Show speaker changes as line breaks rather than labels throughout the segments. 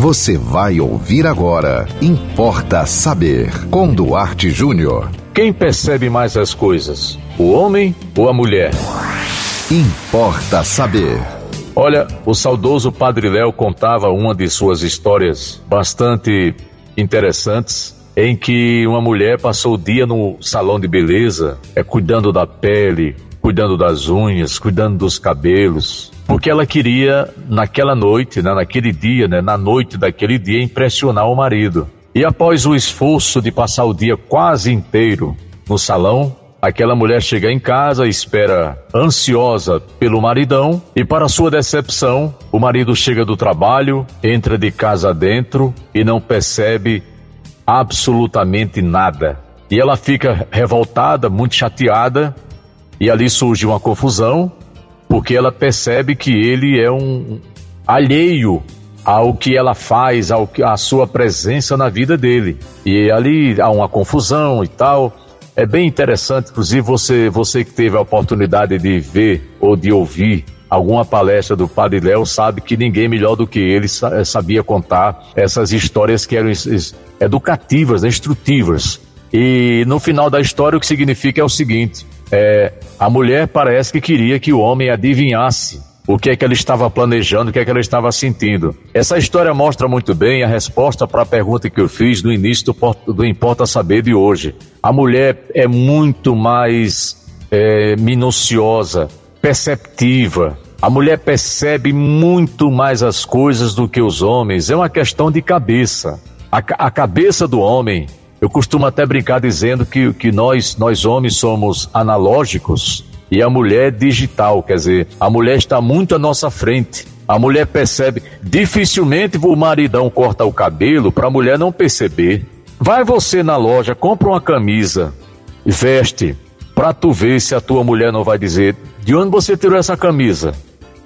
Você vai ouvir agora. Importa saber. Com Duarte Júnior.
Quem percebe mais as coisas? O homem ou a mulher?
Importa saber.
Olha, o saudoso Padre Léo contava uma de suas histórias bastante interessantes em que uma mulher passou o dia no salão de beleza, é cuidando da pele, cuidando das unhas, cuidando dos cabelos, porque ela queria naquela noite, né, naquele dia, né, na noite daquele dia impressionar o marido. E após o esforço de passar o dia quase inteiro no salão, aquela mulher chega em casa, espera ansiosa pelo maridão e para sua decepção, o marido chega do trabalho, entra de casa dentro e não percebe absolutamente nada. E ela fica revoltada, muito chateada, e ali surge uma confusão, porque ela percebe que ele é um alheio ao que ela faz, ao que a sua presença na vida dele. E ali há uma confusão e tal. É bem interessante, inclusive você, você que teve a oportunidade de ver ou de ouvir alguma palestra do Padre Léo sabe que ninguém melhor do que ele eh, sabia contar essas histórias que eram educativas, né, instrutivas. E no final da história o que significa é o seguinte: é, a mulher parece que queria que o homem adivinhasse o que é que ela estava planejando, o que é que ela estava sentindo. Essa história mostra muito bem a resposta para a pergunta que eu fiz no início do, do Importa Saber de hoje. A mulher é muito mais é, minuciosa, perceptiva. A mulher percebe muito mais as coisas do que os homens. É uma questão de cabeça. A, a cabeça do homem, eu costumo até brincar dizendo que, que nós, nós homens somos analógicos e a mulher é digital, quer dizer, a mulher está muito à nossa frente. A mulher percebe, dificilmente o maridão corta o cabelo para a mulher não perceber. Vai você na loja, compra uma camisa, veste, para tu ver se a tua mulher não vai dizer: de onde você tirou essa camisa?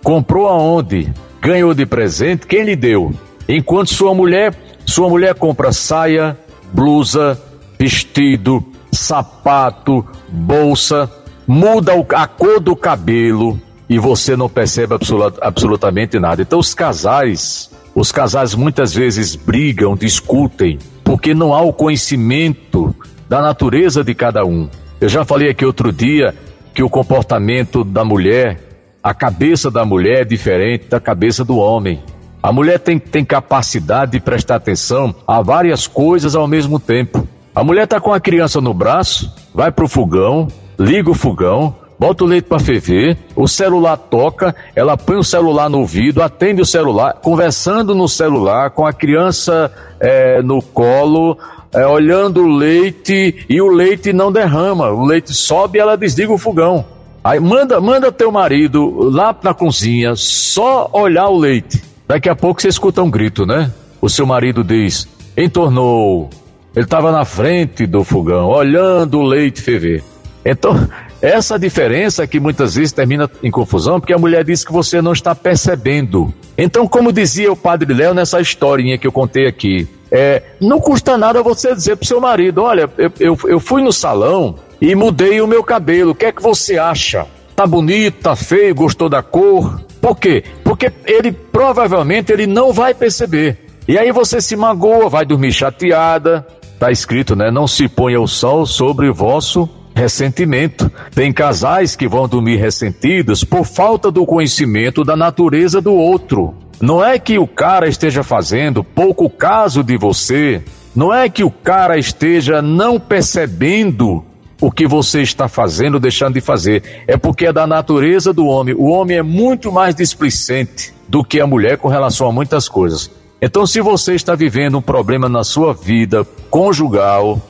Comprou aonde? Ganhou de presente? Quem lhe deu? Enquanto sua mulher, sua mulher compra saia, blusa, vestido, sapato, bolsa, muda a cor do cabelo e você não percebe absolut, absolutamente nada. Então os casais, os casais muitas vezes brigam, discutem, porque não há o conhecimento da natureza de cada um. Eu já falei aqui outro dia que o comportamento da mulher, a cabeça da mulher é diferente da cabeça do homem. A mulher tem, capacidade de prestar atenção a várias coisas ao mesmo tempo. A mulher está com a criança no braço, vai para o fogão, liga o fogão, bota o leite para ferver, o celular toca, ela põe o celular no ouvido, atende o celular, conversando no celular com a criança é, no colo, é, olhando o leite e o leite não derrama, o leite sobe e ela desliga o fogão. Aí manda, manda teu marido lá na cozinha só olhar o leite. Daqui a pouco você escuta um grito, né? O seu marido diz: entornou. Ele estava na frente do fogão, olhando o leite ferver. Então, essa diferença que muitas vezes termina em confusão, porque a mulher diz que você não está percebendo. Então, como dizia o padre Léo nessa historinha que eu contei aqui, é, não custa nada você dizer pro seu marido: olha, eu, eu, eu fui no salão e mudei o meu cabelo, o que é que você acha? Tá bonito, tá feio, gostou da cor? Por quê? Porque ele provavelmente ele não vai perceber. E aí você se magoa, vai dormir chateada. Tá escrito, né? Não se ponha o sol sobre o vosso ressentimento. Tem casais que vão dormir ressentidos por falta do conhecimento da natureza do outro. Não é que o cara esteja fazendo pouco caso de você, não é que o cara esteja não percebendo o que você está fazendo, deixando de fazer. É porque é da natureza do homem. O homem é muito mais displicente do que a mulher com relação a muitas coisas. Então, se você está vivendo um problema na sua vida conjugal,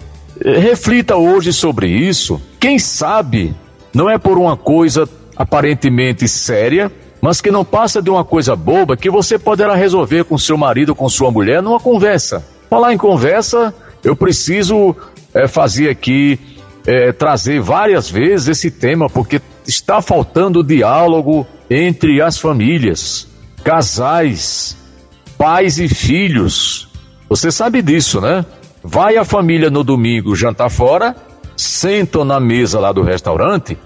reflita hoje sobre isso. Quem sabe não é por uma coisa aparentemente séria, mas que não passa de uma coisa boba que você poderá resolver com seu marido, com sua mulher, numa conversa. Falar em conversa, eu preciso é, fazer aqui, é, trazer várias vezes esse tema, porque está faltando diálogo entre as famílias, casais, pais e filhos. Você sabe disso, né? Vai a família no domingo jantar fora, sentam na mesa lá do restaurante,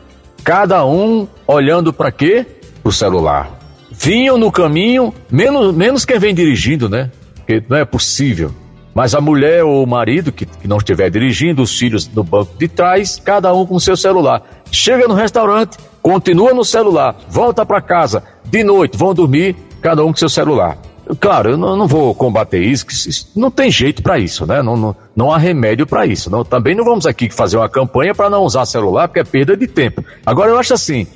cada um olhando para quê? o celular. Vinham no caminho, menos, menos quem vem dirigindo, né? porque não é possível. Mas a mulher ou o marido que, que não estiver dirigindo, os filhos no banco de trás, cada um com seu celular. Chega no restaurante, continua no celular, volta para casa, de noite, vão dormir, cada um com seu celular. Claro, eu não, não vou combater isso, isso, não tem jeito para isso, né? Não, não, não há remédio para isso. Não, também não vamos aqui fazer uma campanha para não usar celular, porque é perda de tempo. Agora, eu acho assim: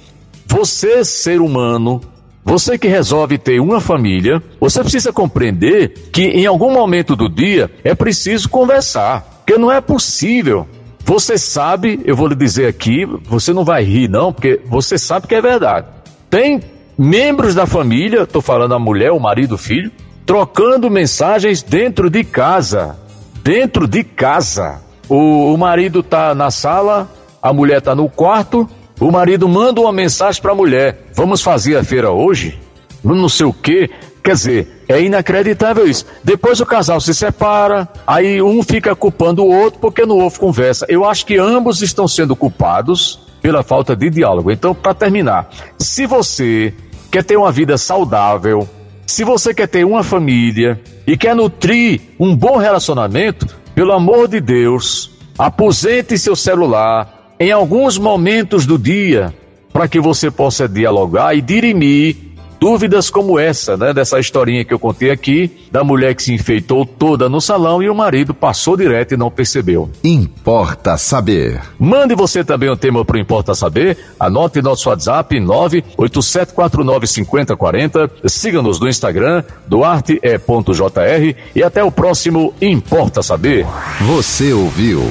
você, ser humano, você que resolve ter uma família, você precisa compreender que em algum momento do dia é preciso conversar, porque não é possível. Você sabe, eu vou lhe dizer aqui, você não vai rir não, porque você sabe que é verdade. Tem membros da família, estou falando a mulher, o marido, o filho, trocando mensagens dentro de casa. Dentro de casa. O, o marido está na sala, a mulher está no quarto, o marido manda uma mensagem para a mulher: Vamos fazer a feira hoje? Não sei o quê. Quer dizer, é inacreditável isso. Depois o casal se separa, aí um fica culpando o outro porque não houve conversa. Eu acho que ambos estão sendo culpados pela falta de diálogo. Então, para terminar, se você quer ter uma vida saudável, se você quer ter uma família e quer nutrir um bom relacionamento, pelo amor de Deus, aposente seu celular em alguns momentos do dia para que você possa dialogar e dirimir Dúvidas como essa, né, dessa historinha que eu contei aqui, da mulher que se enfeitou toda no salão e o marido passou direto e não percebeu.
Importa saber.
Mande você também o um tema para o Importa Saber. Anote nosso WhatsApp 987495040. Siga-nos no Instagram, duarte.jr e até o próximo Importa Saber.
Você ouviu